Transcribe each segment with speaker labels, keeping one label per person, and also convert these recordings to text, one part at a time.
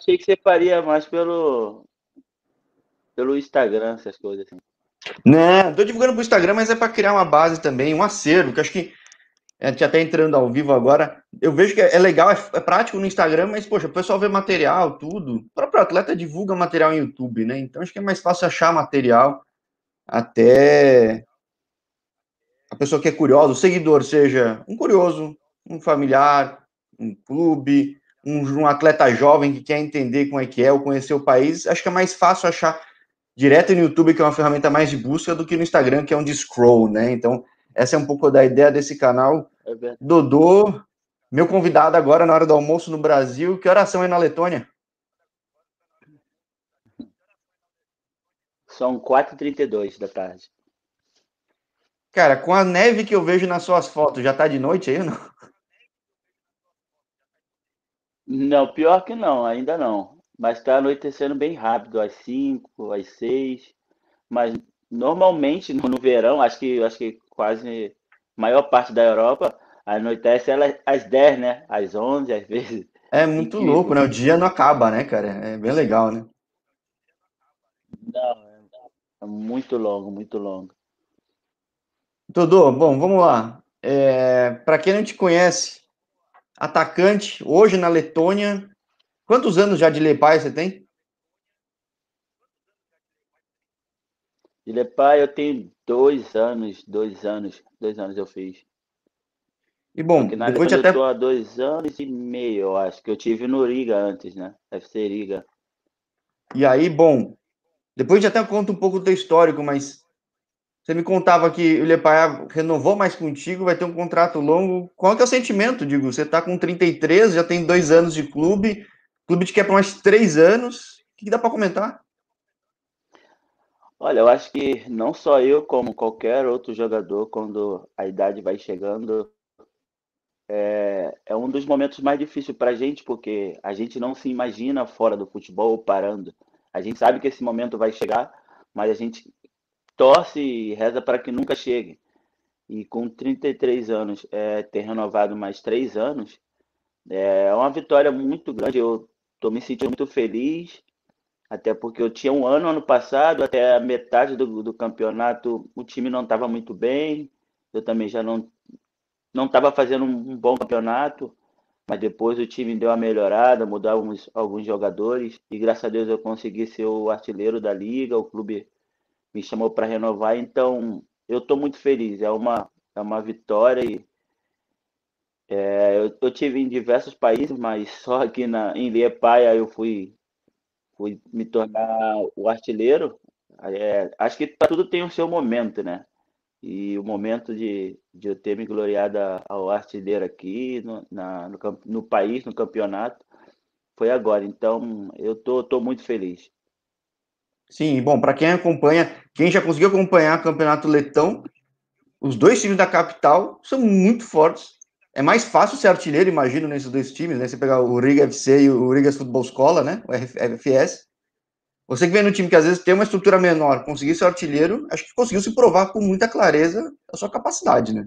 Speaker 1: achei que você faria mais pelo, pelo Instagram, essas coisas assim.
Speaker 2: Não, tô divulgando pro Instagram, mas é para criar uma base também, um acervo, que acho que a gente até entrando ao vivo agora, eu vejo que é legal, é, é, prático no Instagram, mas, poxa, o pessoal vê material, tudo. O próprio atleta divulga material em YouTube, né? Então acho que é mais fácil achar material até a pessoa que é curiosa, o seguidor, seja um curioso, um familiar, um clube, um, um, atleta jovem que quer entender como é que é ou conhecer o país, acho que é mais fácil achar direto no YouTube, que é uma ferramenta mais de busca, do que no Instagram, que é um de scroll, né? Então, essa é um pouco da ideia desse canal. É Dodô, meu convidado agora na hora do almoço no Brasil. Que oração é na Letônia?
Speaker 1: São 4h32 da tarde.
Speaker 2: Cara, com a neve que eu vejo nas suas fotos, já tá de noite aí ou não?
Speaker 1: Não, pior que não, ainda não. Mas está anoitecendo bem rápido, às 5, às 6. Mas normalmente no, verão, acho que, acho que quase a maior parte da Europa anoitece ela às 10, né? Às 11, às vezes.
Speaker 2: É muito louco, né? O dia não acaba, né, cara? É bem legal, né?
Speaker 1: Não, é muito longo, muito longo.
Speaker 2: Dodô, bom, vamos lá. É, Para quem não te conhece, atacante, hoje na Letônia, quantos anos já de Lepai você tem?
Speaker 1: De Lepai eu tenho dois anos, dois anos, dois anos eu fiz.
Speaker 2: E bom,
Speaker 1: depois de até... eu tô há dois anos e meio, eu acho, que eu tive no Riga antes, né? FC Riga.
Speaker 2: E aí, bom, depois de até conta um pouco do teu histórico, mas você me contava que o Lepaia renovou mais contigo, vai ter um contrato longo. Qual é o sentimento? Digo, você está com 33, já tem dois anos de clube, o clube te quer por mais três anos. O que, que dá para comentar?
Speaker 1: Olha, eu acho que não só eu, como qualquer outro jogador, quando a idade vai chegando, é, é um dos momentos mais difíceis para a gente, porque a gente não se imagina fora do futebol parando. A gente sabe que esse momento vai chegar, mas a gente torce e reza para que nunca chegue. E com 33 anos, é, ter renovado mais três anos, é uma vitória muito grande. Eu estou me sentindo muito feliz, até porque eu tinha um ano ano passado, até a metade do, do campeonato, o time não estava muito bem. Eu também já não não estava fazendo um, um bom campeonato, mas depois o time deu uma melhorada, mudou alguns, alguns jogadores e graças a Deus eu consegui ser o artilheiro da liga, o clube me chamou para renovar, então eu estou muito feliz. É uma, é uma vitória e é, eu, eu tive em diversos países, mas só aqui na, em Liepaia eu fui, fui me tornar o artilheiro. É, acho que tudo tem o seu momento, né? E o momento de, de eu ter me gloriado ao artilheiro aqui no, na, no, no país, no campeonato, foi agora. Então, eu tô, tô muito feliz.
Speaker 2: Sim, bom, para quem acompanha, quem já conseguiu acompanhar o Campeonato Letão, os dois times da capital são muito fortes. É mais fácil ser artilheiro, imagino, nesses dois times, né? Você pegar o Riga FC e o Rigas Futebol Escola, né? O RFS. Você que vem no time que às vezes tem uma estrutura menor, conseguir ser artilheiro, acho que conseguiu se provar com muita clareza a sua capacidade, né?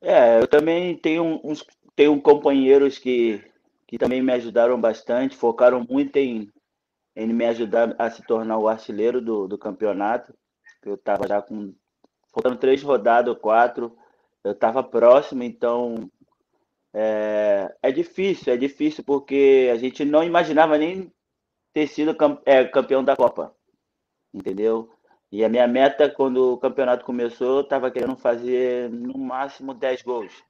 Speaker 1: É, eu também tenho uns tenho companheiros que que também me ajudaram bastante, focaram muito em, em me ajudar a se tornar o artilheiro do, do campeonato. Eu estava já com. Faltando três rodadas, quatro, eu estava próximo, então é, é, difícil, é difícil porque a gente não imaginava nem ter sido é, campeão da Copa, entendeu? E a minha meta, quando o campeonato começou, eu estava querendo fazer no máximo 10 gols.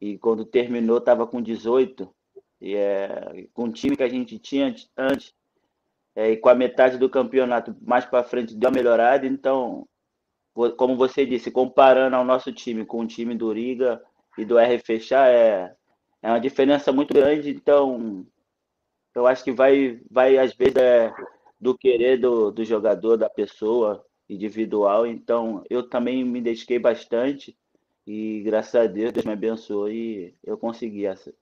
Speaker 1: E quando terminou, estava com 18. E é, com o time que a gente tinha antes, é, e com a metade do campeonato mais para frente deu uma melhorada, então, como você disse, comparando ao nosso time com o time do Riga e do R fechar, é, é uma diferença muito grande, então eu acho que vai, vai às vezes, é, do querer do, do jogador, da pessoa individual, então eu também me dediquei bastante e graças a Deus, Deus me abençoou e eu consegui essa,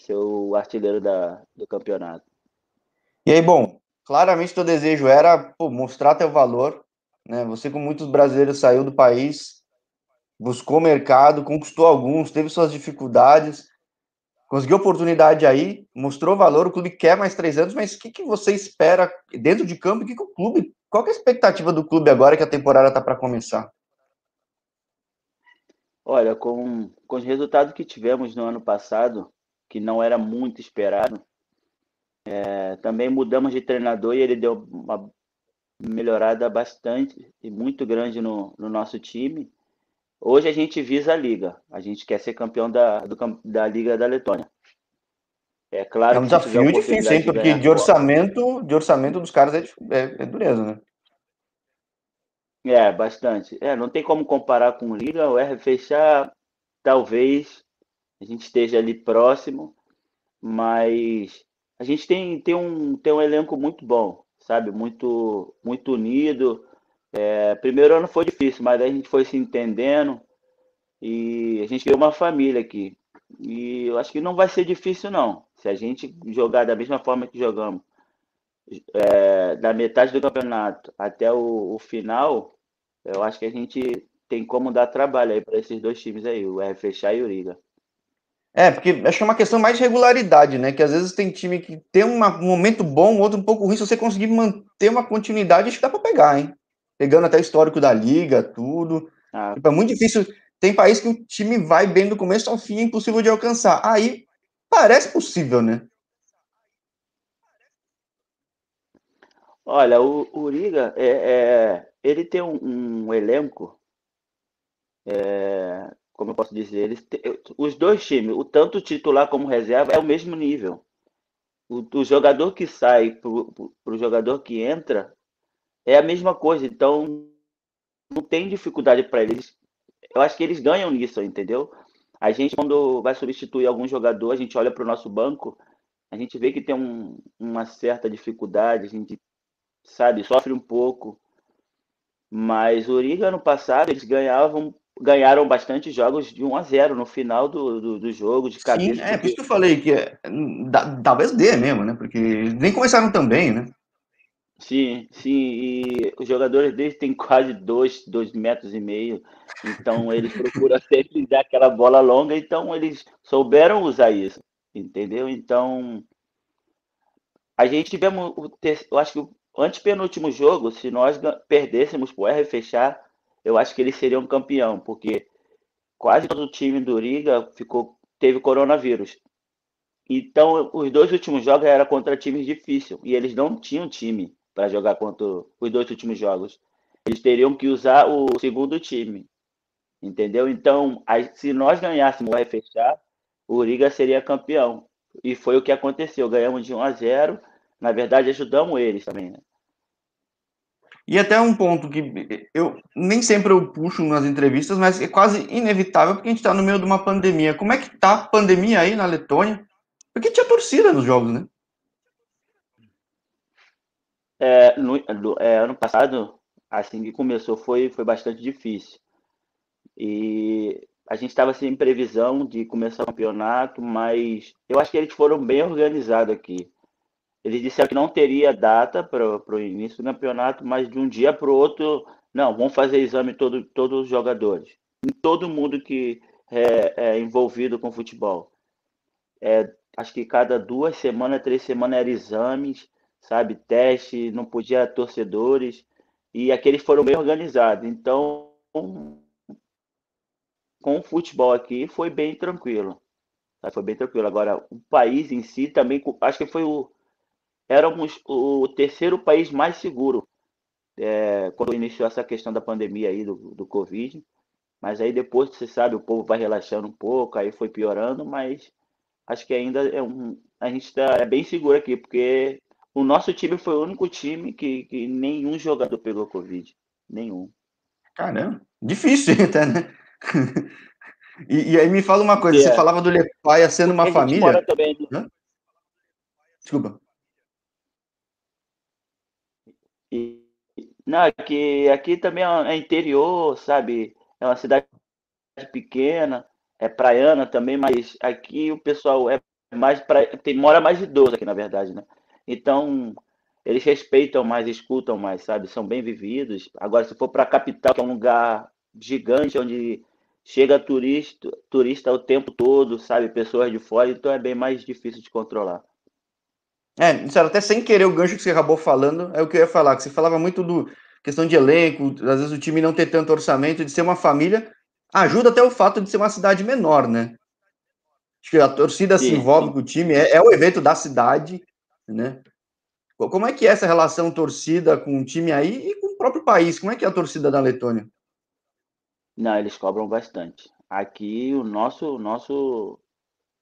Speaker 1: ser o artilheiro da, do campeonato.
Speaker 2: E aí, bom, claramente teu desejo era pô, mostrar teu valor, né? Você, como muitos brasileiros, saiu do país, buscou mercado, conquistou alguns, teve suas dificuldades. conseguiu oportunidade aí, mostrou valor, o clube quer mais três anos, mas o que, que você espera dentro de campo? O que, que o clube, qual é a expectativa do clube agora que a temporada está para começar?
Speaker 1: Olha, com, com os resultados que tivemos no ano passado, que não era muito esperado, é, também mudamos de treinador e ele deu uma melhorada bastante e muito grande no, no nosso time. Hoje a gente visa a Liga. A gente quer ser campeão da, do, da Liga da Letônia.
Speaker 2: É claro é um desafio difícil, hein? Porque de, de orçamento, de orçamento dos caras é, é, é, dureza, né?
Speaker 1: É, bastante. É, não tem como comparar com Liga. O R fechar, talvez a gente esteja ali próximo, mas a gente tem, tem, um, tem um elenco muito bom, sabe? Muito, muito unido. É, primeiro ano foi difícil, mas a gente foi se entendendo e a gente criou uma família aqui. E eu acho que não vai ser difícil, não. Se a gente jogar da mesma forma que jogamos, é, da metade do campeonato até o, o, final, eu acho que a gente tem como dar trabalho aí para esses dois times aí, o RFX e o Riga.
Speaker 2: É, porque acho que é uma questão mais de regularidade, né? Que às vezes tem time que tem uma, um momento bom, outro um pouco ruim. Se você conseguir manter uma continuidade, acho que dá para pegar, hein? pegando até o histórico da liga, tudo. Ah. Tipo, é muito difícil. Tem país que o time vai bem do começo ao fim, é impossível de alcançar. Aí parece possível, né?
Speaker 1: Olha, o, Liga, é, é, ele tem um, um elenco, é, como eu posso dizer, eles os dois times, o tanto titular como reserva, é o mesmo nível. O, o jogador que sai para o jogador que entra, é a mesma coisa. Então, não tem dificuldade para eles. Eu acho que eles ganham nisso, entendeu? A gente, quando vai substituir algum jogador, a gente olha para o nosso banco, a gente vê que tem um, uma certa dificuldade, a gente, sabe, sofre um pouco. Mas o Uriga, ano passado, eles ganhavam, ganharam bastante jogos de 1 a 0 no final do, do, do jogo, de cabeça.
Speaker 2: Sim, é, por isso que eu falei que é, talvez dê mesmo, né? Porque nem começaram também, né?
Speaker 1: Sim, sim, e os jogadores deles têm quase dois, dois metros e meio, então eles procuram sempre dar aquela bola longa, então eles souberam usar isso, entendeu? Então, a gente tivemos, eu acho que o antepenúltimo jogo, se nós perdêssemos o R fechar, eu acho que eles seriam campeão, porque quase todo o time do Riga ficou, teve coronavírus. Então, os dois últimos jogos eram contra times difíceis, e eles não tinham time para jogar contra os dois últimos jogos. Eles teriam que usar o segundo time. Entendeu? Então, se nós ganhássemos o fechar, o Riga seria campeão. E foi o que aconteceu. Ganhamos de 1 a 0. Na verdade, ajudamos eles também, né?
Speaker 2: E até um ponto que eu nem sempre eu puxo nas entrevistas, mas é quase inevitável porque a gente está no meio de uma pandemia. Como é que tá a pandemia aí na Letônia? Porque tinha torcida nos jogos, né?
Speaker 1: É, no, é, ano passado, assim que começou, foi, foi bastante difícil. E a gente estava sem previsão de começar o campeonato, mas eu acho que eles foram bem organizados aqui. Eles disseram que não teria data para o início do campeonato, mas de um dia para o outro, não, vamos fazer exame todo, todos os jogadores. Todo mundo que é, é envolvido com futebol. É, acho que cada duas semanas, três semanas eram exames sabe? Teste, não podia torcedores, e aqueles foram bem organizados. Então, com o futebol aqui foi bem tranquilo. Foi bem tranquilo. Agora, o país em si também, acho que foi o. Éramos o terceiro país mais seguro é, quando iniciou essa questão da pandemia aí do, do Covid. Mas aí depois, você sabe, o povo vai relaxando um pouco, aí foi piorando, mas acho que ainda é um, a gente está é bem seguro aqui, porque o nosso time foi o único time que, que nenhum jogador pegou Covid. Nenhum.
Speaker 2: Caramba, difícil até, né? E, e, aí me fala uma coisa, é. você falava do Lepaia sendo uma família. Também... Desculpa.
Speaker 1: E, não, aqui, aqui também é interior, sabe? É uma cidade pequena, é praiana também, mas aqui o pessoal é mais pra... tem mora mais idoso aqui, na verdade, né? Então, eles respeitam mais, escutam mais, sabe? São bem vividos. Agora, se for para a capital, que é um lugar gigante, onde chega turista, turista o tempo todo, sabe? Pessoas de fora, então é bem mais difícil de controlar.
Speaker 2: É, isso era até sem querer o gancho que você acabou falando, é o que eu ia falar, que você falava muito do questão de elenco, às vezes o time não ter tanto orçamento, de ser uma família, ajuda até o fato de ser uma cidade menor, né? Acho que a torcida sim, se envolve com o time, é, é o evento da cidade, né? Como é que é essa relação torcida com o time aí e com o próprio país? Como é que é a torcida da Letônia?
Speaker 1: Não, eles cobram bastante. Aqui, o nosso, nosso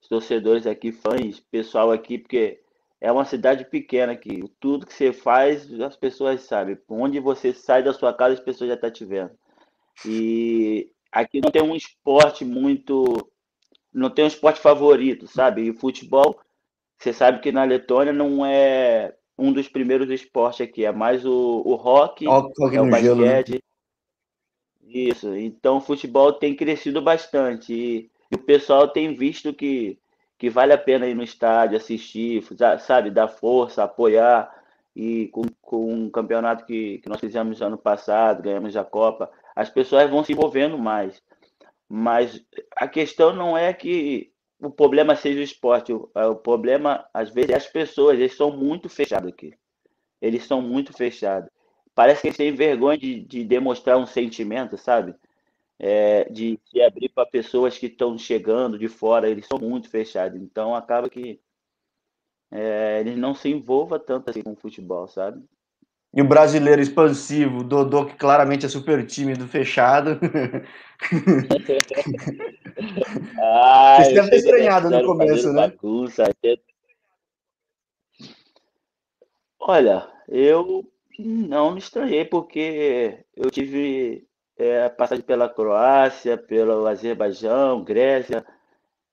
Speaker 1: os torcedores aqui, fãs, pessoal aqui, porque é uma cidade pequena aqui. Tudo que você faz, as pessoas sabem. Onde você sai da sua casa, as pessoas já estão tá te vendo. E aqui não tem um esporte muito. Não tem um esporte favorito, sabe? E o futebol, você sabe que na Letônia não é um dos primeiros esportes aqui. É mais o, o rock,
Speaker 2: rock
Speaker 1: é o basquete.
Speaker 2: Gelo, né?
Speaker 1: Isso. Então o futebol tem crescido bastante. E, e o pessoal tem visto que que vale a pena ir no estádio, assistir, sabe, dar força, apoiar. E com, com um campeonato que, que nós fizemos ano passado, ganhamos a Copa, as pessoas vão se envolvendo mais. Mas a questão não é que o problema seja o esporte, o, o problema, às vezes, é as pessoas, eles são muito fechados aqui. Eles são muito fechados. Parece que eles têm vergonha de, de demonstrar um sentimento, sabe? É, de se abrir para pessoas que estão chegando de fora, eles são muito fechados. Então acaba que é, eles não se envolvam tanto assim com o futebol, sabe?
Speaker 2: E o brasileiro expansivo, Dodô, que claramente é super tímido, fechado.
Speaker 1: ah,
Speaker 2: Vocês devem ter estranhado no começo, né? Bagunça.
Speaker 1: Olha, eu não me estranhei, porque eu tive é, passagem pela Croácia, pelo Azerbaijão, Grécia,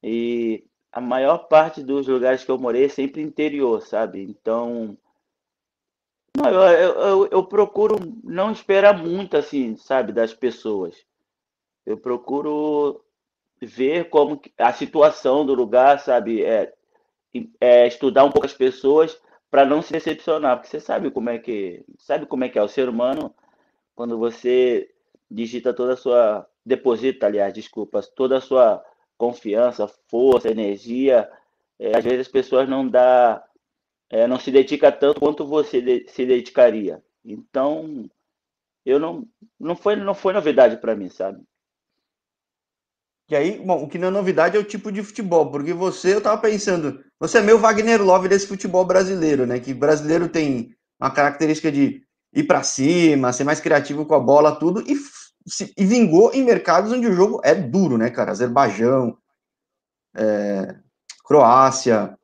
Speaker 1: e a maior parte dos lugares que eu morei é sempre interior, sabe? Então, não, eu, eu, eu, procuro não esperar muito, assim, sabe, das pessoas. Eu procuro ver como a situação do lugar, sabe? É, é estudar um pouco as pessoas para não se decepcionar, porque você sabe como é que sabe como é que é o ser humano quando você digita toda a sua. deposita, aliás, desculpas, toda a sua confiança, força, energia. É, às vezes as pessoas não dá, é, não se dedica tanto quanto você de, se dedicaria. Então, eu não, não foi, não foi novidade para mim, sabe?
Speaker 2: E aí, bom, o que não é novidade é o tipo de futebol, porque você, eu tava pensando, você é meio Wagner Love desse futebol brasileiro, né? Que brasileiro tem uma característica de ir para cima, ser mais criativo com a bola, tudo, e, e vingou em mercados onde o jogo é duro, né, cara? Azerbaijão, é, Croácia,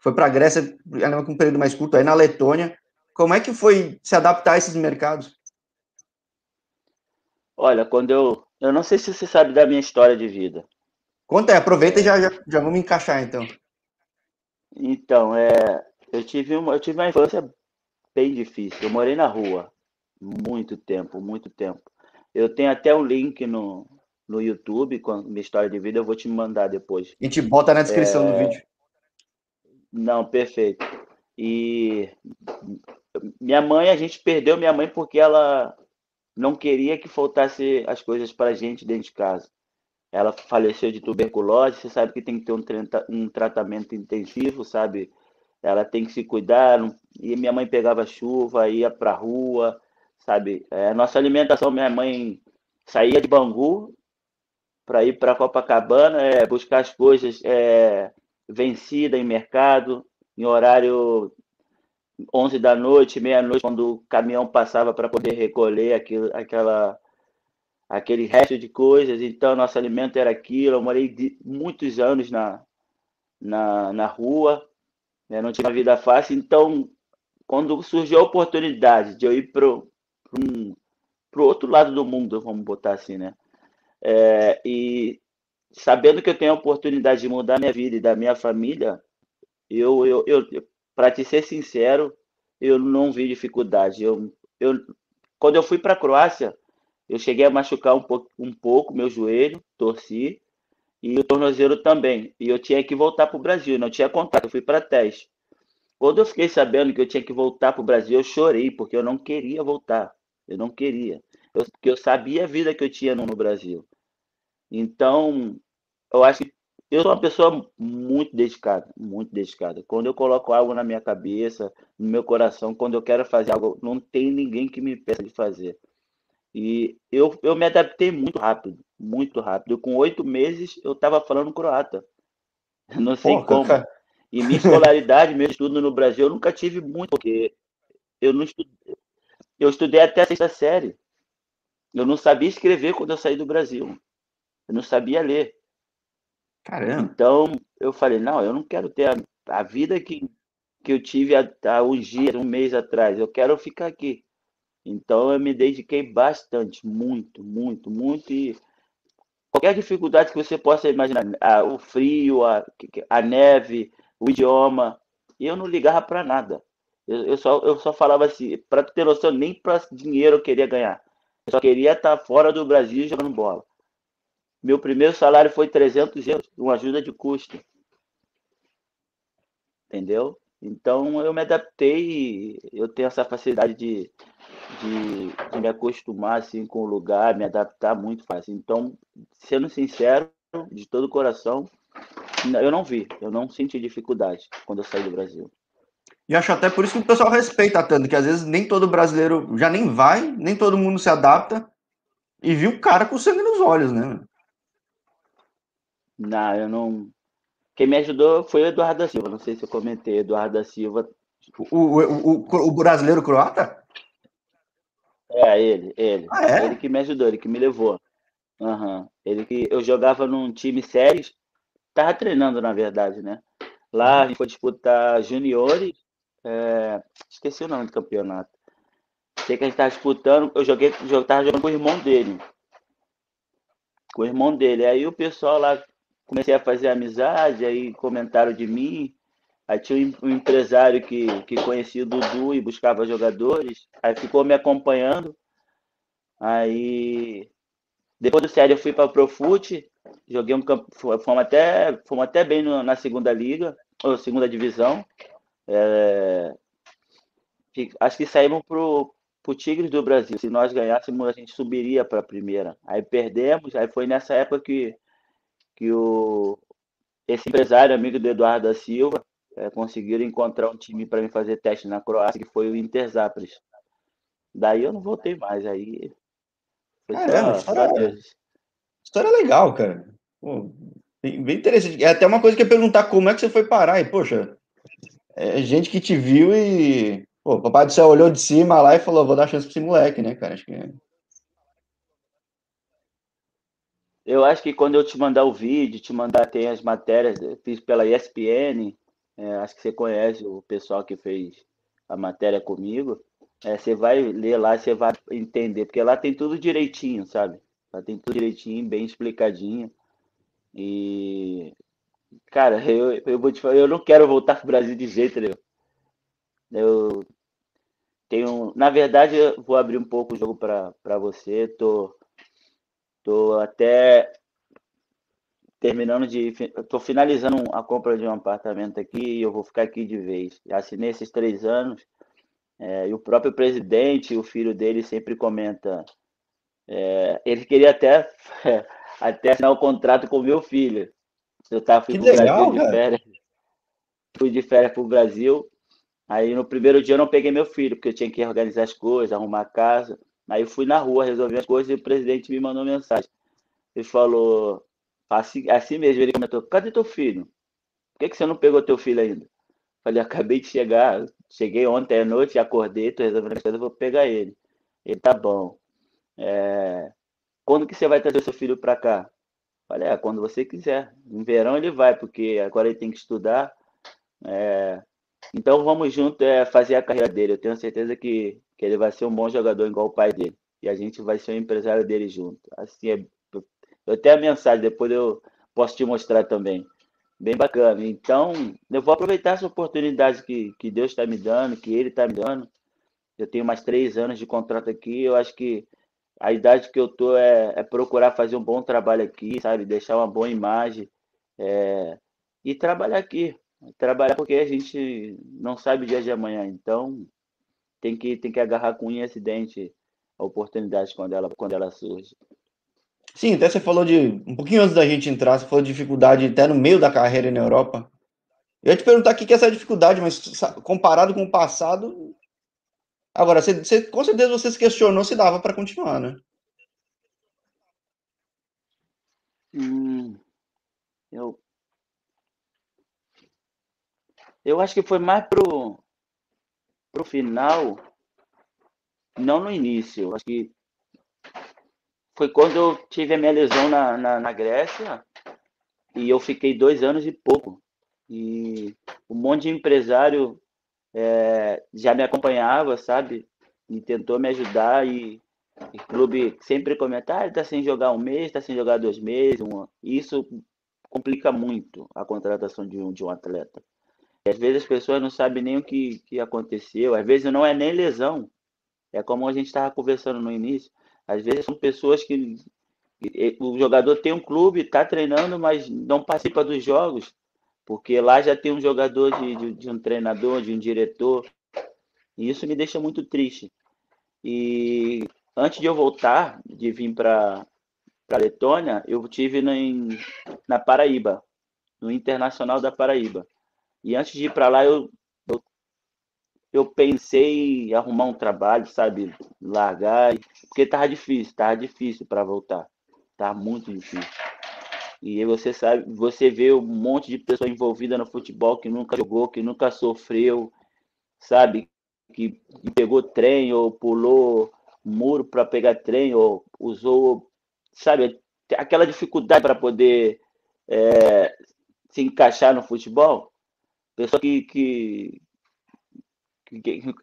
Speaker 2: foi para a Grécia, com um período mais curto, aí na Letônia. Como é que foi se adaptar a esses mercados?
Speaker 1: Olha, quando eu. Eu não sei se você sabe da minha história de vida.
Speaker 2: Conta aí, aproveita e já, já, já vamos encaixar então.
Speaker 1: Então, é, eu tive uma, eu tive uma infância bem difícil. Eu morei na rua muito tempo, muito tempo. Eu tenho até um link no, no YouTube com a minha história de vida, eu vou te mandar depois.
Speaker 2: A gente bota na descrição é... do vídeo.
Speaker 1: Não, perfeito. E minha mãe, a gente perdeu minha mãe porque ela não queria que faltasse as coisas para a gente dentro de casa. Ela faleceu de tuberculose, você sabe que tem que ter um, um tratamento intensivo, sabe? Ela tem que se cuidar. E minha mãe pegava chuva, ia para a rua, sabe? É, nossa alimentação, minha mãe saía de Bangu para ir para Copacabana, é, buscar as coisas é, vencidas em mercado, em horário 11 da noite, meia-noite, quando o caminhão passava para poder recolher aquilo, aquela, aquele resto de coisas. Então, nosso alimento era aquilo. Eu morei de, muitos anos na, na, na rua, né? não tinha uma vida fácil. Então, quando surgiu a oportunidade de eu ir para o um, outro lado do mundo, vamos botar assim, né? É, e sabendo que eu tenho a oportunidade de mudar minha vida e da minha família, eu, eu, eu para te ser sincero, eu não vi dificuldade. Eu, eu, quando eu fui para a Croácia, eu cheguei a machucar um pouco, um pouco meu joelho, torci, e o tornozelo também. E eu tinha que voltar para o Brasil, não tinha contato, eu fui para teste. Quando eu fiquei sabendo que eu tinha que voltar para o Brasil, eu chorei, porque eu não queria voltar. Eu não queria. Eu, porque eu sabia a vida que eu tinha no, no Brasil. Então, eu acho que eu sou uma pessoa muito dedicada, muito dedicada. Quando eu coloco algo na minha cabeça, no meu coração, quando eu quero fazer algo, não tem ninguém que me peça de fazer. E eu, eu me adaptei muito rápido, muito rápido. Com oito meses eu estava falando croata. Não sei Pô, como. Cara. E minha escolaridade, meu estudo no Brasil, eu nunca tive muito, porque eu não estudei. Eu estudei até a sexta série. Eu não sabia escrever quando eu saí do Brasil. Eu não sabia ler. Caramba. Então, eu falei, não, eu não quero ter a, a vida que, que eu tive há, há uns dias, um mês atrás. Eu quero ficar aqui. Então, eu me dediquei bastante, muito, muito, muito. E qualquer dificuldade que você possa imaginar, a, o frio, a, a neve, o idioma, eu não ligava para nada. Eu, eu, só, eu só falava assim, para ter noção, nem para dinheiro eu queria ganhar. Eu só queria estar fora do Brasil jogando bola. Meu primeiro salário foi 300 euros, uma ajuda de custo. Entendeu? Então eu me adaptei, eu tenho essa facilidade de, de, de, me acostumar assim, com o lugar, me adaptar muito fácil. Então, sendo sincero, de todo o coração, eu não vi, eu não senti dificuldade quando eu saí do Brasil.
Speaker 2: E acho até por isso que o pessoal respeita tanto, que às vezes nem todo brasileiro já nem vai, nem todo mundo se adapta, e viu o cara com sangue nos olhos, né?
Speaker 1: Não, eu não. Quem me ajudou foi o Eduardo da Silva. Não sei se eu comentei. Eduardo da Silva.
Speaker 2: O, o, o, o brasileiro croata?
Speaker 1: É, ele, ele. Ah, é? Ele que me ajudou, ele que me levou. Uhum. Ele que eu jogava num time sério, tava treinando, na verdade, né? Lá a gente foi disputar juniores. É... Esqueci o nome do campeonato. Sei que a gente tava disputando. Eu joguei, eu tava jogando com o irmão dele. Com o irmão dele. Aí o pessoal lá comecei a fazer amizade, aí comentaram de mim. Aí tinha um empresário que, que conhecia o Dudu e buscava jogadores, aí ficou me acompanhando. Aí depois do sério eu fui para o Profute, joguei um campo, fomos até, fomos até bem no, na segunda liga, ou segunda divisão. É, acho que saímos pro, pro Tigres do Brasil. Se nós ganhássemos, a gente subiria para a primeira. Aí perdemos, aí foi nessa época que que o, esse empresário, amigo do Eduardo da Silva, é, conseguiram encontrar um time para me fazer teste na Croácia, que foi o Inter Zapres. Daí eu não voltei mais, aí
Speaker 2: foi Caramba, só, história, história legal, cara. Pô, bem, bem, interessante. É até uma coisa que eu ia perguntar como é que você foi parar, e poxa, é gente que te viu e pô, o papai do céu olhou de cima lá e falou, vou dar chance para esse moleque, né, cara? Acho que é
Speaker 1: Eu acho que quando eu te mandar o vídeo, te mandar tem as matérias, fiz pela ESPN, é, acho que você conhece o pessoal que fez a matéria comigo. É, você vai ler lá, você vai entender, porque lá tem tudo direitinho, sabe? Lá tem tudo direitinho, bem explicadinho. E, cara, eu, eu vou te falar, eu não quero voltar para o Brasil de jeito nenhum. Eu tenho, na verdade, eu vou abrir um pouco o jogo para você. Tô Estou até terminando de. Estou finalizando a compra de um apartamento aqui e eu vou ficar aqui de vez. Assinei esses três anos. É, e o próprio presidente, o filho dele, sempre comenta. É, ele queria até, até assinar o um contrato com o meu filho. Eu tava fui para Brasil de férias. Fui de férias para o Brasil. Aí no primeiro dia eu não peguei meu filho, porque eu tinha que organizar as coisas, arrumar a casa. Aí eu fui na rua resolver as coisas e o presidente me mandou mensagem. Ele falou, assim, assim mesmo, ele comentou, cadê teu filho? Por que, que você não pegou teu filho ainda? Falei, acabei de chegar, cheguei ontem à noite, acordei, tô resolvendo as coisas, vou pegar ele. Ele, tá bom. É... Quando que você vai trazer seu filho para cá? Falei, é, quando você quiser. No verão ele vai, porque agora ele tem que estudar. É... Então vamos junto é, fazer a carreira dele. Eu tenho certeza que que ele vai ser um bom jogador igual o pai dele. E a gente vai ser o empresário dele junto. Assim, é, eu tenho a mensagem, depois eu posso te mostrar também. Bem bacana. Então, eu vou aproveitar essa oportunidade que, que Deus está me dando, que Ele está me dando. Eu tenho mais três anos de contrato aqui. Eu acho que a idade que eu tô é, é procurar fazer um bom trabalho aqui, sabe? Deixar uma boa imagem é, e trabalhar aqui. Trabalhar porque a gente não sabe o dia de amanhã. Então, tem que, tem que agarrar com unha e acidente a oportunidade quando ela, quando ela surge.
Speaker 2: Sim, até você falou de. Um pouquinho antes da gente entrar, você falou de dificuldade até no meio da carreira na Europa. Eu ia te perguntar o que é essa dificuldade, mas comparado com o passado. Agora, você, você com certeza você se questionou se dava para continuar, né?
Speaker 1: Hum, eu, eu acho que foi mais pro, pro final, não no início. Acho que foi quando eu tive a minha lesão na, na, na Grécia e eu fiquei dois anos e pouco. E um monte de empresário é, já me acompanhava, sabe? E tentou me ajudar e, e clube sempre comentar, ah, tá sem jogar um mês, tá sem jogar dois meses. Um... Isso complica muito a contratação de um, de um atleta. Às vezes as pessoas não sabem nem o que, que aconteceu, às vezes não é nem lesão. É como a gente estava conversando no início. Às vezes são pessoas que o jogador tem um clube, está treinando, mas não participa dos jogos, porque lá já tem um jogador de, de, de um treinador, de um diretor. E isso me deixa muito triste. E antes de eu voltar, de vir para a Letônia, eu tive na, na Paraíba, no Internacional da Paraíba. E antes de ir para lá, eu, eu, pensei em arrumar um trabalho, sabe? Largar, porque tava difícil, tava difícil para voltar. Tava muito difícil. E você sabe, você vê um monte de pessoa envolvida no futebol que nunca jogou, que nunca sofreu, sabe? Que, pegou trem ou pulou muro para pegar trem ou usou, sabe? Aquela dificuldade para poder é, se encaixar no futebol. Pessoa que, que,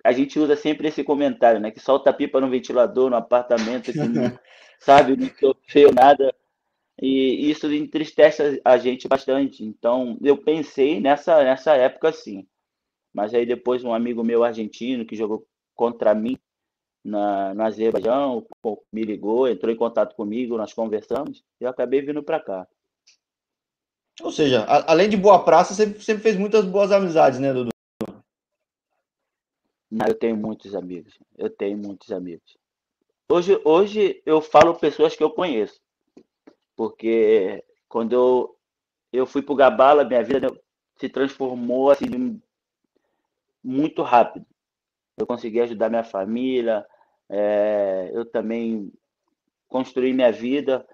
Speaker 1: a gente usa sempre esse comentário, né? Que solta pipa no ventilador, no apartamento, que não, sabe, não sofreu nada. E isso entristece a gente bastante. Então, eu pensei nessa, nessa época assim. Mas aí depois um amigo meu argentino que jogou contra mim na, no Azerbaijão me ligou, entrou em contato comigo, nós conversamos e eu acabei vindo para cá.
Speaker 2: Ou seja, a, além de boa praça, você sempre fez muitas boas amizades, né, Dudu?
Speaker 1: Eu tenho muitos amigos. Eu tenho muitos amigos. Hoje, hoje eu falo pessoas que eu conheço. Porque quando eu, eu fui para o Gabala, minha vida se transformou assim muito rápido. Eu consegui ajudar minha família, é, eu também construí minha vida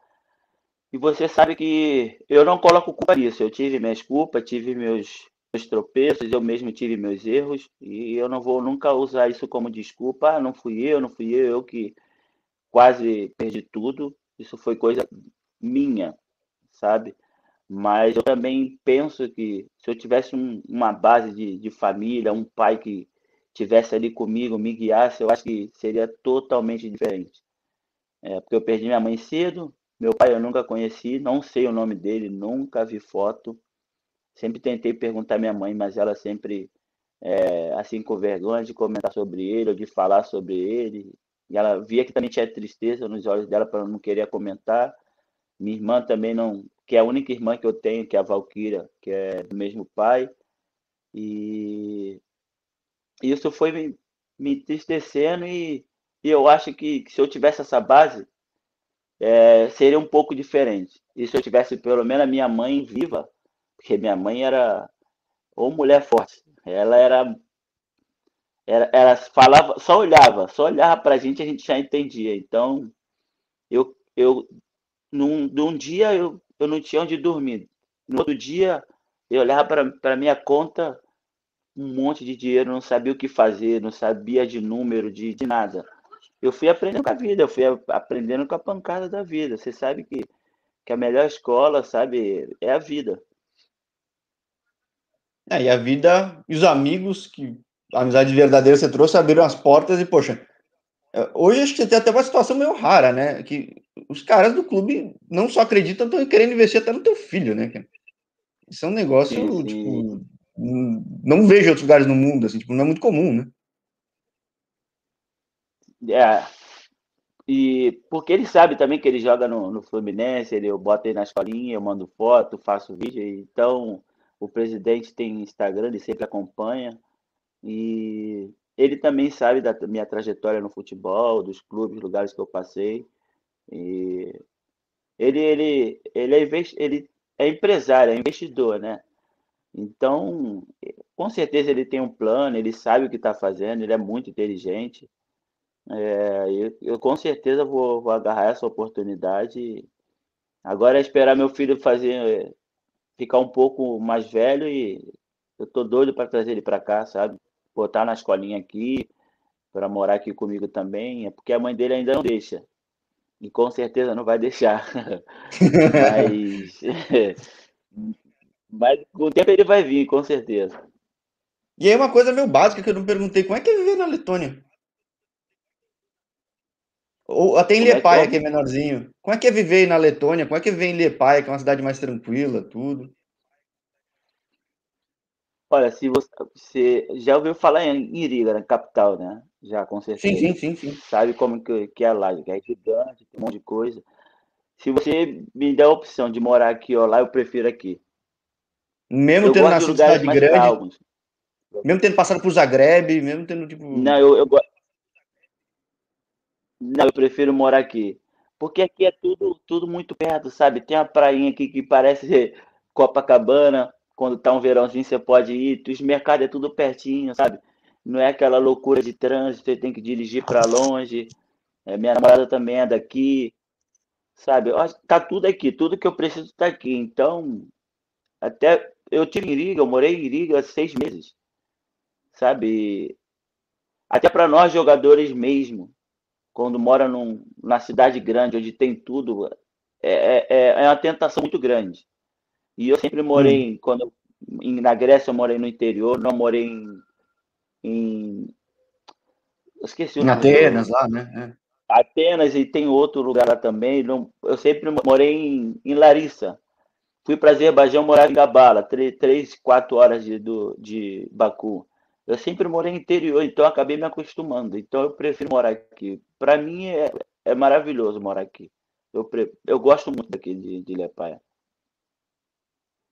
Speaker 1: e você sabe que eu não coloco culpa nisso. Eu tive minhas culpas, tive meus, meus tropeços, eu mesmo tive meus erros, e eu não vou nunca usar isso como desculpa. Ah, não fui eu, não fui eu, eu que quase perdi tudo. Isso foi coisa minha, sabe? Mas eu também penso que se eu tivesse um, uma base de, de família, um pai que tivesse ali comigo, me guiasse, eu acho que seria totalmente diferente. É, porque eu perdi minha mãe cedo, meu pai eu nunca conheci, não sei o nome dele, nunca vi foto. Sempre tentei perguntar à minha mãe, mas ela sempre, é, assim, com vergonha de comentar sobre ele ou de falar sobre ele. E ela via que também tinha tristeza nos olhos dela para não querer comentar. Minha irmã também não, que é a única irmã que eu tenho, que é a Valquíria, que é do mesmo pai. E isso foi me, me entristecendo e, e eu acho que, que se eu tivesse essa base, é, seria um pouco diferente. E se eu tivesse pelo menos a minha mãe viva, porque minha mãe era ou mulher forte, ela era, era, ela falava, só olhava, só olhava para a gente a gente já entendia. Então, eu, eu num, num dia eu, eu não tinha onde dormir. No outro dia eu olhava para minha conta, um monte de dinheiro, não sabia o que fazer, não sabia de número, de, de nada eu fui aprendendo com a vida, eu fui aprendendo com a pancada da vida. Você sabe que, que a melhor escola, sabe, é a vida.
Speaker 2: É, e a vida e os amigos que a amizade verdadeira você trouxe abriram as portas e, poxa, é, hoje acho que você tem até uma situação meio rara, né? Que os caras do clube não só acreditam, estão querendo investir até no teu filho, né? Isso é um negócio, sim, sim. tipo, não vejo outros lugares no mundo, assim, tipo, não é muito comum, né?
Speaker 1: É. E porque ele sabe também que ele joga no, no Fluminense, ele, eu boto ele na escolinha, eu mando foto, faço vídeo. Então, o presidente tem Instagram, ele sempre acompanha. E ele também sabe da minha trajetória no futebol, dos clubes, lugares que eu passei. E ele, ele, ele, é, ele é empresário, é investidor, né? Então, com certeza ele tem um plano, ele sabe o que está fazendo, ele é muito inteligente. É, eu, eu, com certeza vou, vou, agarrar essa oportunidade. Agora é esperar meu filho fazer ficar um pouco mais velho e eu tô doido para trazer ele para cá, sabe? Botar na escolinha aqui, para morar aqui comigo também, é porque a mãe dele ainda não deixa. E com certeza não vai deixar. mas, mas com o tempo ele vai vir, com certeza.
Speaker 2: E aí uma coisa meio básica que eu não perguntei, como é que é viver na Letônia? Ou até em como é que, é? que, é menorzinho. Como é que é viver na Letônia? Como é que é viver em Liepaia, que é uma cidade mais tranquila, tudo?
Speaker 1: Olha, se você, você já ouviu falar em Iriga, na capital, né? Já, com certeza.
Speaker 2: Sim, sim, sim, sim.
Speaker 1: Sabe como que, que é lá, que é gigante, tem um monte de coisa. Se você me der a opção de morar aqui ou lá, eu prefiro aqui.
Speaker 2: Mesmo eu tendo nascido em cidade grande, calmos. mesmo tendo passado por Zagreb, mesmo tendo, tipo...
Speaker 1: Não, eu, eu não, eu prefiro morar aqui. Porque aqui é tudo, tudo muito perto, sabe? Tem a prainha aqui que parece Copacabana. Quando tá um verãozinho, você pode ir. Os mercados é tudo pertinho, sabe? Não é aquela loucura de trânsito, você tem que dirigir para longe. É, minha namorada também é daqui, sabe? Tá tudo aqui, tudo que eu preciso tá aqui. Então, até eu tive em Iriga, eu morei em Iriga seis meses, sabe? Até para nós jogadores mesmo, quando mora num, na cidade grande, onde tem tudo, é, é, é uma tentação muito grande. E eu sempre morei, hum. quando em, na Grécia eu morei no interior, não morei em. em
Speaker 2: esqueci o nome. Em Atenas, lá, né? É.
Speaker 1: Atenas e tem outro lugar lá também. Não, eu sempre morei em, em Larissa. Fui para Azerbaijão, morava em Gabala, três, três quatro horas de, do, de Baku. Eu sempre morei no interior, então acabei me acostumando. Então eu prefiro morar aqui. Para mim é, é maravilhoso morar aqui. Eu, pre... eu gosto muito daqui de, de Lepaia.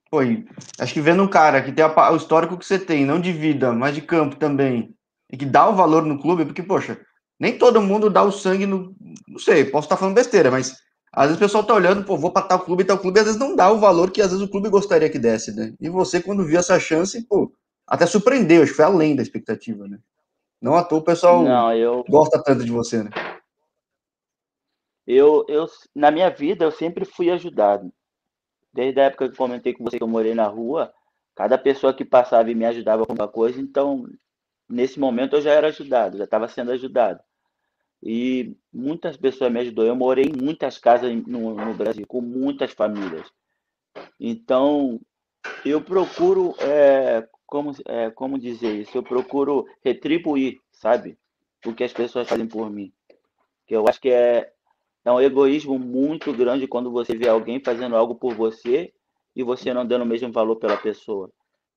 Speaker 2: Foi. Acho que vendo um cara que tem a, o histórico que você tem, não de vida, mas de campo também, e que dá o valor no clube, porque, poxa, nem todo mundo dá o sangue no. Não sei, posso estar falando besteira, mas às vezes o pessoal tá olhando, pô, vou para tal clube e tal clube, e às vezes não dá o valor que às vezes o clube gostaria que desse, né? E você, quando viu essa chance, pô, até surpreendeu, acho que foi além da expectativa, né? Não à toa o pessoal
Speaker 1: Não, eu...
Speaker 2: gosta tanto de você, né?
Speaker 1: Eu, eu, na minha vida, eu sempre fui ajudado. Desde a época que comentei com você que eu morei na rua, cada pessoa que passava e me ajudava com alguma coisa, então, nesse momento eu já era ajudado, já estava sendo ajudado. E muitas pessoas me ajudou. Eu morei em muitas casas no, no Brasil, com muitas famílias. Então, eu procuro é, como, é, como dizer isso? Eu procuro retribuir, sabe? O que as pessoas fazem por mim. Que eu acho que é, é um egoísmo muito grande quando você vê alguém fazendo algo por você e você não dando o mesmo valor pela pessoa.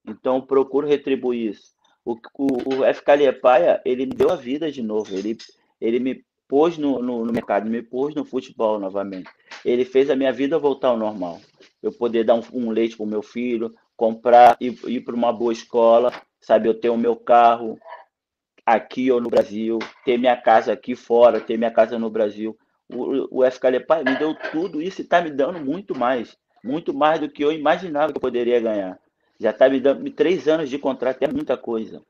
Speaker 1: Então, procuro retribuir isso. O, o, o FK Liepaia, ele me deu a vida de novo. Ele, ele me pôs no, no, no, mercado, me pôs no futebol novamente. Ele fez a minha vida voltar ao normal. Eu poder dar um, um leite para o meu filho, comprar e ir, para uma boa escola, sabe? Eu ter o meu carro aqui ou no Brasil, ter minha casa aqui fora, ter minha casa no Brasil. O, o FK me deu tudo isso e está me dando muito mais, muito mais do que eu imaginava que eu poderia ganhar. Já está me dando três anos de contrato, é muita coisa,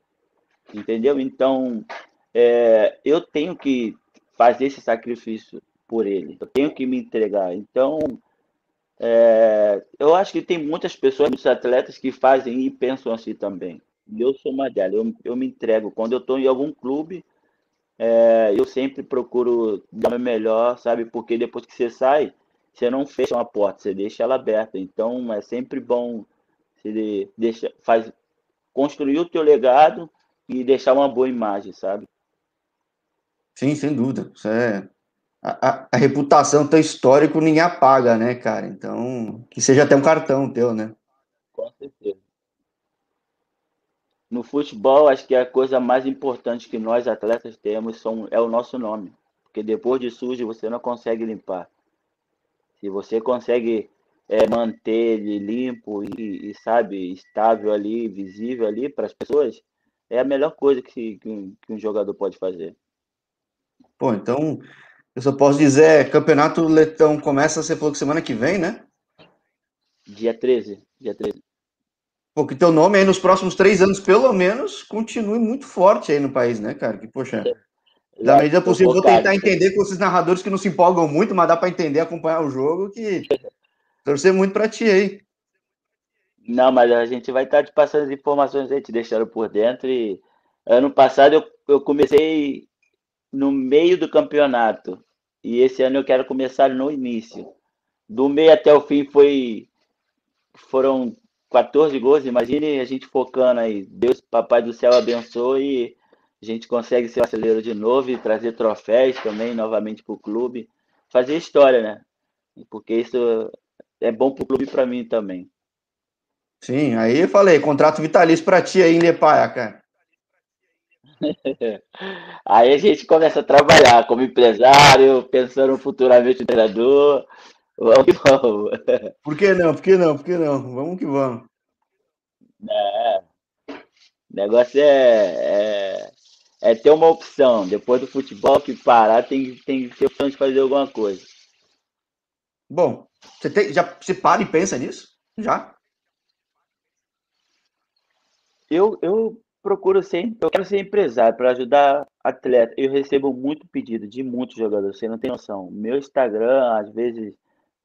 Speaker 1: entendeu? Então, é, eu tenho que fazer esse sacrifício por ele, eu tenho que me entregar. Então, é, eu acho que tem muitas pessoas, muitos atletas que fazem e pensam assim também. E eu sou uma delas, eu, eu me entrego. Quando eu estou em algum clube, é, eu sempre procuro dar o melhor, sabe? Porque depois que você sai, você não fecha uma porta, você deixa ela aberta. Então é sempre bom você deixa, faz, construir o teu legado e deixar uma boa imagem, sabe?
Speaker 2: Sim, sem dúvida. Isso é a, a, reputação teu histórico ninguém apaga, né, cara? Então, que seja até um cartão teu, né?
Speaker 1: Com certeza. No futebol, acho que a coisa mais importante que nós atletas temos são, é o nosso nome. Porque depois de sujo, você não consegue limpar. Se você consegue é, manter ele limpo e, e, sabe, estável ali, visível ali para as pessoas, é a melhor coisa que, que, um, que um jogador pode fazer.
Speaker 2: Pô, então Eu só posso dizer, campeonato letão começa, você falou que semana que vem, né?
Speaker 1: Dia 13, dia 13.
Speaker 2: Pô, que teu nome aí nos próximos três anos, pelo menos, continue muito forte aí no país, né, cara? Que, poxa, da medida possível, vou tentar entender com esses narradores que não se empolgam muito, mas dá para entender, acompanhar o jogo, que torcer muito para ti aí.
Speaker 1: Não, mas a gente vai estar te passando as informações aí, te deixando por dentro. E ano passado eu, eu comecei no meio do campeonato. E esse ano eu quero começar no início. Do meio até o fim foi foram 14 gols. Imagine a gente focando aí. Deus, Papai do Céu abençoe e a gente consegue ser acelero de novo e trazer troféus também novamente para o clube. Fazer história, né? Porque isso é bom para o clube e para mim também.
Speaker 2: Sim, aí eu falei, contrato vitalício para ti aí em Lepaia, cara.
Speaker 1: Aí a gente começa a trabalhar como empresário, pensando futuramente no treinador. Vamos que vamos.
Speaker 2: Por que não? Por que não? Por que não? Vamos que vamos.
Speaker 1: É. O negócio é, é, é, ter uma opção. Depois do futebol que parar, tem, tem que ter opção de fazer alguma coisa.
Speaker 2: Bom, você tem, já se para e pensa nisso? Já?
Speaker 1: Eu, eu procuro sempre, eu quero ser empresário para ajudar atleta. Eu recebo muito pedido de muitos jogadores, você não tem noção. Meu Instagram, às vezes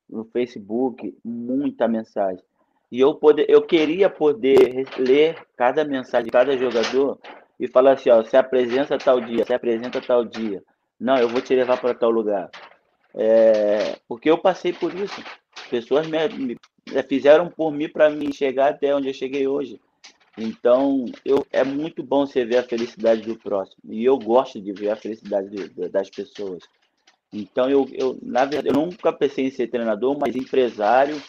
Speaker 1: no Facebook, muita mensagem. E eu poder, eu queria poder ler cada mensagem de cada jogador e falar assim, ó, se apresenta tal dia, se apresenta tal dia. Não, eu vou te levar para tal lugar. É, porque eu passei por isso. Pessoas me, me fizeram por mim para me chegar até onde eu cheguei hoje. Então, eu, é muito bom você ver a felicidade do próximo. E eu gosto de ver a felicidade de, de, das pessoas. Então, eu, eu, na verdade, eu nunca pensei em ser treinador, mas empresário,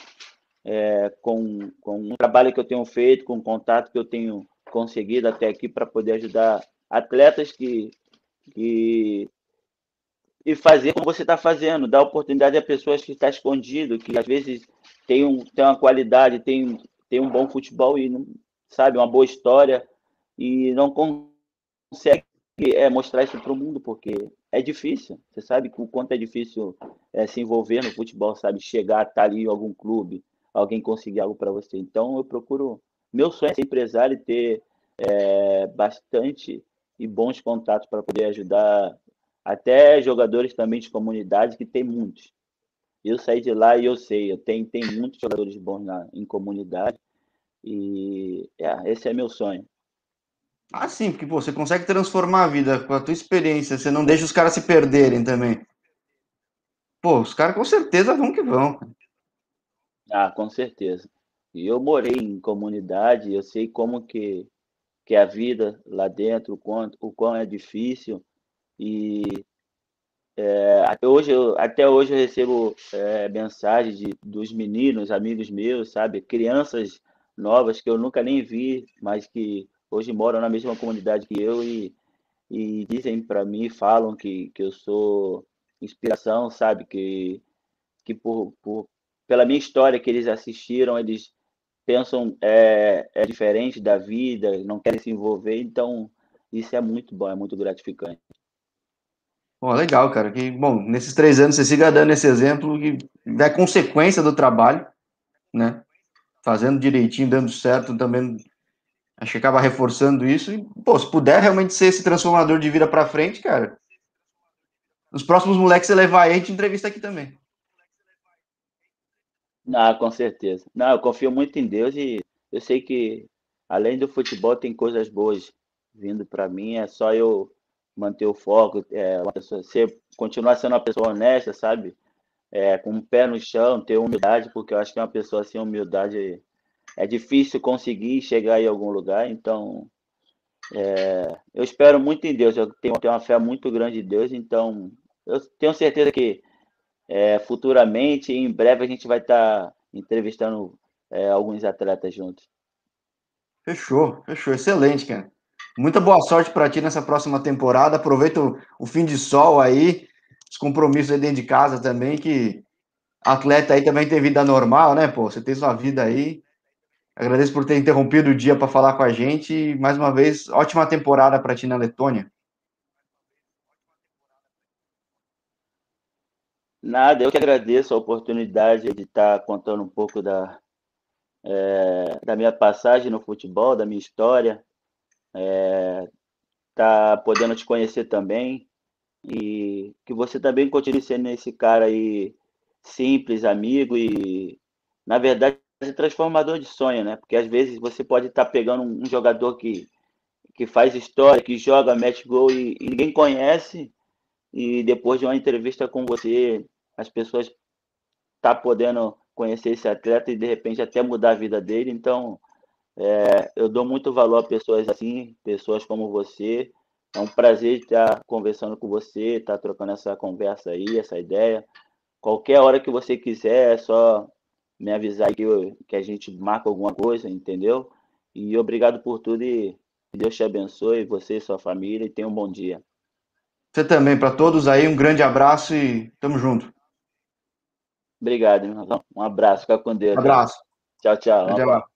Speaker 1: é, com, com o trabalho que eu tenho feito, com o contato que eu tenho conseguido até aqui para poder ajudar atletas que, que e fazer como você está fazendo, dar oportunidade a pessoas que estão tá escondido, que às vezes tem, um, tem uma qualidade, tem, tem um bom futebol e não, sabe, uma boa história e não consegue é, mostrar isso para o mundo, porque é difícil. Você sabe o quanto é difícil é, se envolver no futebol, sabe? Chegar, estar tá ali em algum clube, alguém conseguir algo para você. Então, eu procuro. Meu sonho é ser empresário e ter é, bastante e bons contatos para poder ajudar até jogadores também de comunidade, que tem muitos. Eu saí de lá e eu sei, eu tenho, tem muitos jogadores bons na, em comunidade e é, esse é meu sonho.
Speaker 2: Ah, sim, porque pô, você consegue transformar a vida com a tua experiência, você não deixa os caras se perderem também. Pô, os caras com certeza vão que vão.
Speaker 1: Ah, com certeza. E eu morei em comunidade, eu sei como que, que é a vida lá dentro, o quão, o quão é difícil. E é, até, hoje eu, até hoje eu recebo é, mensagens de, dos meninos, amigos meus, sabe? Crianças novas que eu nunca nem vi, mas que hoje moram na mesma comunidade que eu e, e dizem para mim, falam que, que eu sou inspiração, sabe? Que, que por, por, pela minha história que eles assistiram, eles pensam é, é diferente da vida, não querem se envolver, então isso é muito bom, é muito gratificante.
Speaker 2: Bom, legal, cara. Que, bom, nesses três anos você siga dando esse exemplo que é consequência do trabalho, né? Fazendo direitinho, dando certo também. Acho que acaba reforçando isso. E, pô, se puder realmente ser esse transformador de vida para frente, cara. Os próximos moleques você levar aí, a gente entrevista aqui também.
Speaker 1: Ah, com certeza. Não, eu confio muito em Deus e eu sei que além do futebol tem coisas boas vindo para mim. É só eu manter o foco, é, ser, continuar sendo uma pessoa honesta, sabe? É, com o pé no chão, ter humildade, porque eu acho que uma pessoa sem humildade é difícil conseguir chegar em algum lugar. Então, é, eu espero muito em Deus, eu tenho, tenho, uma fé muito grande em Deus, então eu tenho certeza que é, futuramente, em breve, a gente vai estar tá entrevistando é, alguns atletas juntos.
Speaker 2: Fechou, fechou, excelente, cara. Muita boa sorte para ti nessa próxima temporada. Aproveita o, o fim de sol aí os compromissos aí dentro de casa também, que atleta aí também tem vida normal, né, pô? Você tem sua vida aí. Agradeço por ter interrompido o dia para falar com a gente. E, mais uma vez, ótima temporada para ti na Letônia.
Speaker 1: Nada, eu que agradeço a oportunidade de estar contando um pouco da, é, da minha passagem no futebol, da minha história, é, tá podendo te conhecer também e que você também continue sendo esse cara aí simples, amigo e, na verdade, transformador de sonho, né? Porque às vezes você pode estar tá pegando um jogador que, que faz história, que joga, mete gol e, e ninguém conhece, e depois de uma entrevista com você, as pessoas tá podendo conhecer esse atleta e de repente até mudar a vida dele. Então, é, eu dou muito valor a pessoas assim, pessoas como você. É um prazer estar conversando com você, estar trocando essa conversa aí, essa ideia. Qualquer hora que você quiser, é só me avisar que, eu, que a gente marca alguma coisa, entendeu? E obrigado por tudo e Deus te abençoe, você e sua família, e tenha um bom dia.
Speaker 2: Você também, para todos aí, um grande abraço e tamo junto.
Speaker 1: Obrigado, irmão. Um abraço, fica com Deus. Um
Speaker 2: abraço.
Speaker 1: Tchau, tchau. Um abraço.